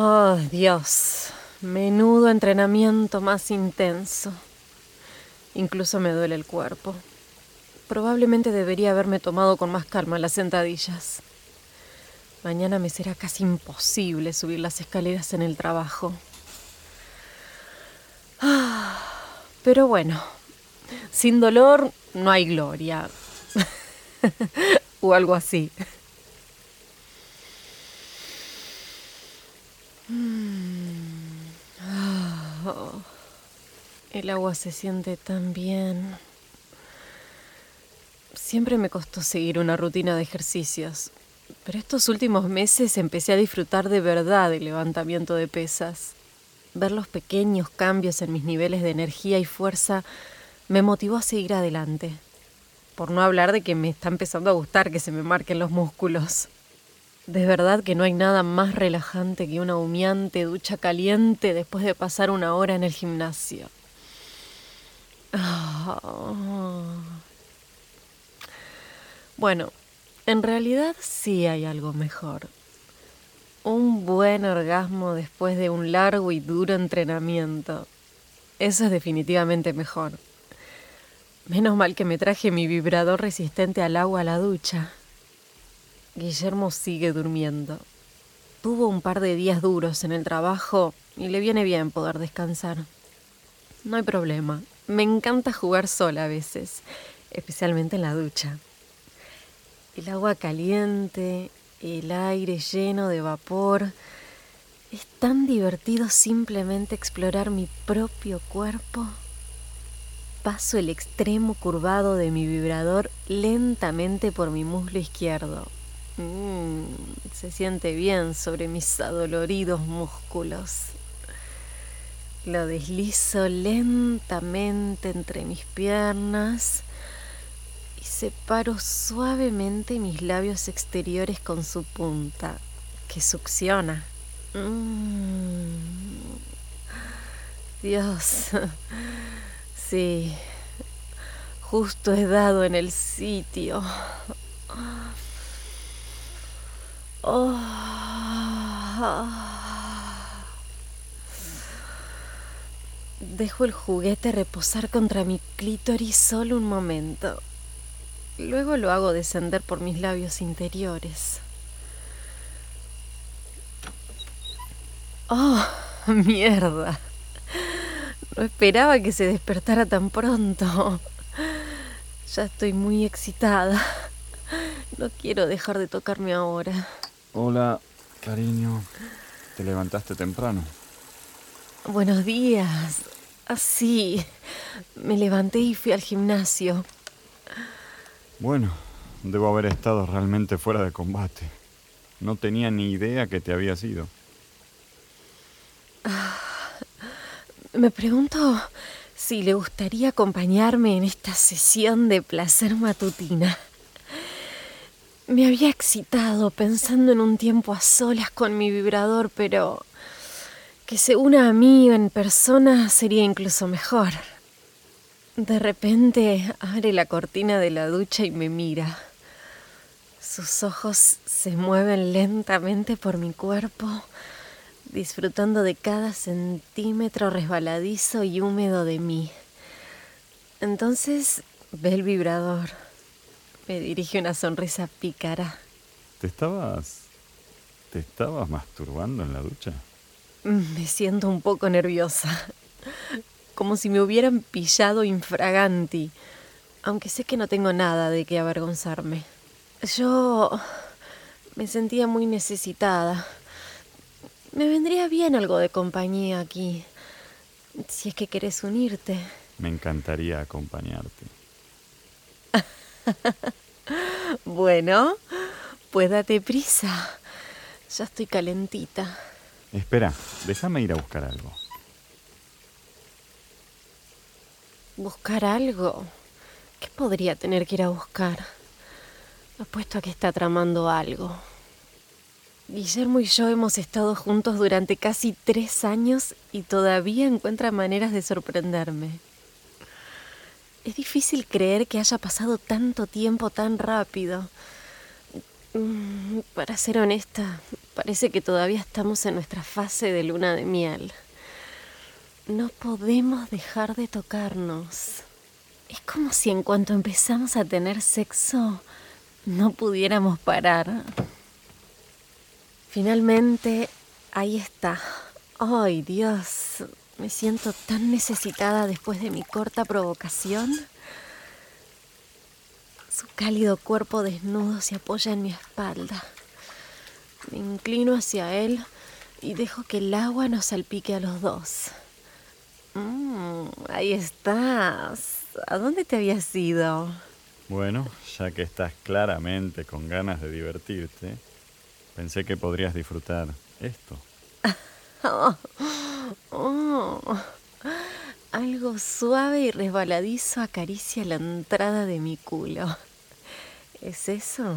Oh, Dios. Menudo entrenamiento más intenso. Incluso me duele el cuerpo. Probablemente debería haberme tomado con más calma las sentadillas. Mañana me será casi imposible subir las escaleras en el trabajo. Ah, pero bueno, sin dolor no hay gloria. o algo así. Mm. El agua se siente tan bien. Siempre me costó seguir una rutina de ejercicios, pero estos últimos meses empecé a disfrutar de verdad del levantamiento de pesas. Ver los pequeños cambios en mis niveles de energía y fuerza me motivó a seguir adelante. Por no hablar de que me está empezando a gustar que se me marquen los músculos. De verdad que no hay nada más relajante que una humeante ducha caliente después de pasar una hora en el gimnasio. Ah. Bueno, en realidad sí hay algo mejor. Un buen orgasmo después de un largo y duro entrenamiento. Eso es definitivamente mejor. Menos mal que me traje mi vibrador resistente al agua a la ducha. Guillermo sigue durmiendo. Tuvo un par de días duros en el trabajo y le viene bien poder descansar. No hay problema. Me encanta jugar sola a veces, especialmente en la ducha. El agua caliente, el aire lleno de vapor. Es tan divertido simplemente explorar mi propio cuerpo. Paso el extremo curvado de mi vibrador lentamente por mi muslo izquierdo. Mm, se siente bien sobre mis adoloridos músculos. Lo deslizo lentamente entre mis piernas y separo suavemente mis labios exteriores con su punta, que succiona. Mm. Dios, sí, justo he dado en el sitio. Oh. Dejo el juguete reposar contra mi clítoris solo un momento. Luego lo hago descender por mis labios interiores. Oh, mierda. No esperaba que se despertara tan pronto. Ya estoy muy excitada. No quiero dejar de tocarme ahora. Hola, cariño. ¿Te levantaste temprano? Buenos días. Así. me levanté y fui al gimnasio. Bueno, debo haber estado realmente fuera de combate. No tenía ni idea que te había ido. me pregunto si le gustaría acompañarme en esta sesión de placer matutina. Me había excitado pensando en un tiempo a solas con mi vibrador, pero que se una a mí en persona sería incluso mejor. De repente abre la cortina de la ducha y me mira. Sus ojos se mueven lentamente por mi cuerpo, disfrutando de cada centímetro resbaladizo y húmedo de mí. Entonces ve el vibrador me dirige una sonrisa pícara. ¿Te estabas. ¿Te estabas masturbando en la ducha? Me siento un poco nerviosa. Como si me hubieran pillado infraganti. Aunque sé que no tengo nada de qué avergonzarme. Yo. me sentía muy necesitada. Me vendría bien algo de compañía aquí. Si es que querés unirte. Me encantaría acompañarte. bueno, pues date prisa. Ya estoy calentita. Espera, déjame ir a buscar algo. ¿Buscar algo? ¿Qué podría tener que ir a buscar? Apuesto a que está tramando algo. Guillermo y yo hemos estado juntos durante casi tres años y todavía encuentra maneras de sorprenderme. Es difícil creer que haya pasado tanto tiempo tan rápido. Mm, para ser honesta, parece que todavía estamos en nuestra fase de luna de miel. No podemos dejar de tocarnos. Es como si en cuanto empezamos a tener sexo, no pudiéramos parar. Finalmente, ahí está. Ay, Dios, me siento tan necesitada después de mi corta provocación. Su cálido cuerpo desnudo se apoya en mi espalda. Me inclino hacia él y dejo que el agua nos salpique a los dos. Mm, ahí estás. ¿A dónde te habías ido? Bueno, ya que estás claramente con ganas de divertirte, pensé que podrías disfrutar esto. Oh, algo suave y resbaladizo acaricia la entrada de mi culo. ¿Es eso?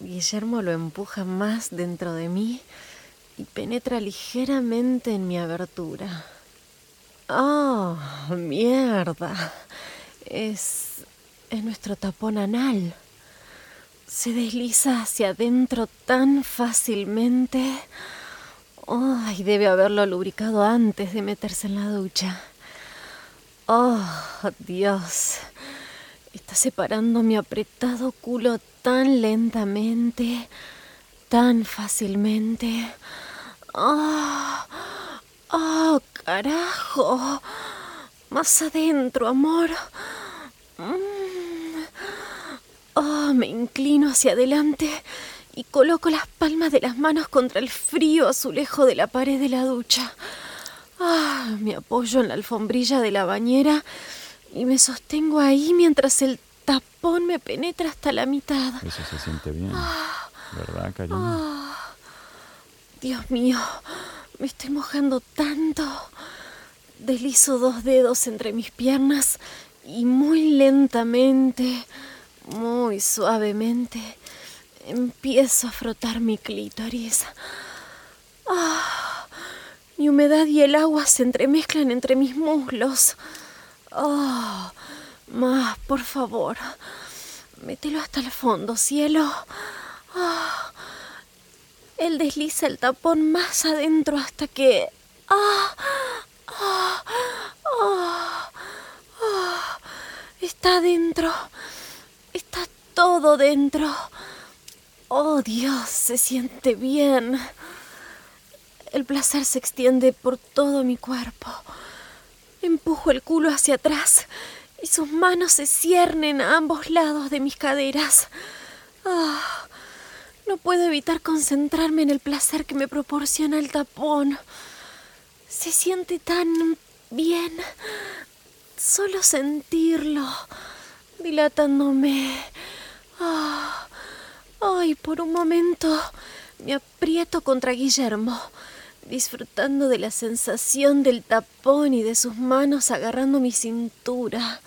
Guillermo lo empuja más dentro de mí y penetra ligeramente en mi abertura. ¡Oh, mierda! Es. es nuestro tapón anal. Se desliza hacia adentro tan fácilmente. ¡Ay! debe haberlo lubricado antes de meterse en la ducha. ¡Oh, Dios! Está separando mi apretado culo tan lentamente, tan fácilmente. ¡Oh! ¡Oh, carajo! Más adentro, amor. Mm. Oh, me inclino hacia adelante y coloco las palmas de las manos contra el frío azulejo de la pared de la ducha. Ah, me apoyo en la alfombrilla de la bañera y me sostengo ahí mientras el tapón me penetra hasta la mitad. Eso se siente bien, ¿verdad, cariño? Ah, Dios mío, me estoy mojando tanto. Deslizo dos dedos entre mis piernas y muy lentamente, muy suavemente, empiezo a frotar mi clítoris. Ah, mi humedad y el agua se entremezclan entre mis muslos. Oh, más, por favor. Mételo hasta el fondo, cielo. Oh, él desliza el tapón más adentro hasta que... ¡Ah! Está dentro. Está todo dentro. Oh Dios, se siente bien. El placer se extiende por todo mi cuerpo. Empujo el culo hacia atrás y sus manos se ciernen a ambos lados de mis caderas. Ah, no puedo evitar concentrarme en el placer que me proporciona el tapón. Se siente tan bien solo sentirlo, dilatándome. Ah, ay, por un momento me aprieto contra Guillermo disfrutando de la sensación del tapón y de sus manos agarrando mi cintura.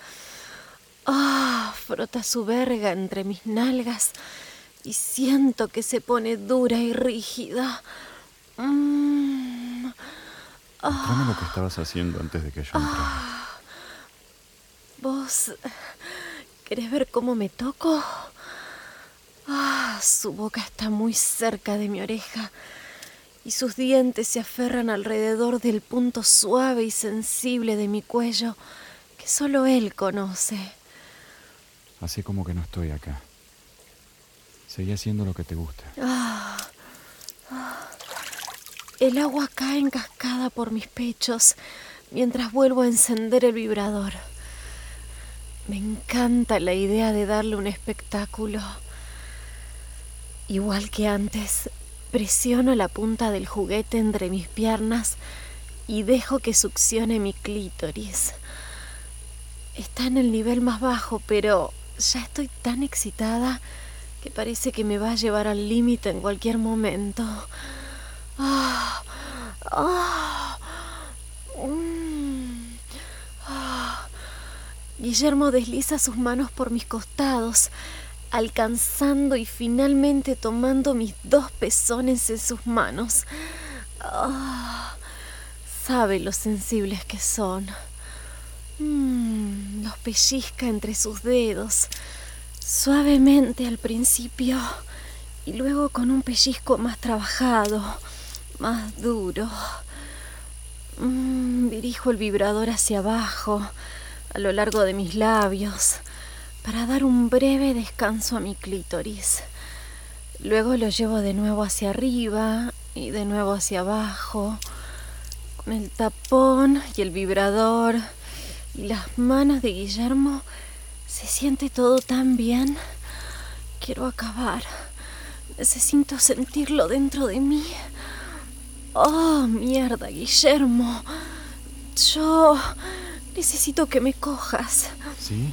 Ah, frota su verga entre mis nalgas y siento que se pone dura y rígida. Mm. lo que estabas haciendo antes de que yo entrara. Ah. ¿Vos querés ver cómo me toco? Ah, su boca está muy cerca de mi oreja y sus dientes se aferran alrededor del punto suave y sensible de mi cuello que solo él conoce. Así como que no estoy acá. Seguí haciendo lo que te gusta. Ah, ah. El agua cae en cascada por mis pechos mientras vuelvo a encender el vibrador. Me encanta la idea de darle un espectáculo. Igual que antes, Presiono la punta del juguete entre mis piernas y dejo que succione mi clítoris. Está en el nivel más bajo, pero ya estoy tan excitada que parece que me va a llevar al límite en cualquier momento. Ah. Guillermo desliza sus manos por mis costados alcanzando y finalmente tomando mis dos pezones en sus manos. Ah, sabe lo sensibles que son. Mm, los pellizca entre sus dedos Suavemente al principio y luego con un pellizco más trabajado, más duro. Mm, dirijo el vibrador hacia abajo, a lo largo de mis labios, para dar un breve descanso a mi clítoris. Luego lo llevo de nuevo hacia arriba y de nuevo hacia abajo, con el tapón y el vibrador y las manos de Guillermo. Se siente todo tan bien. Quiero acabar. Necesito sentirlo dentro de mí. Oh, mierda, Guillermo. Yo necesito que me cojas. ¿Sí?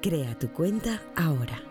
Crea tu cuenta ahora.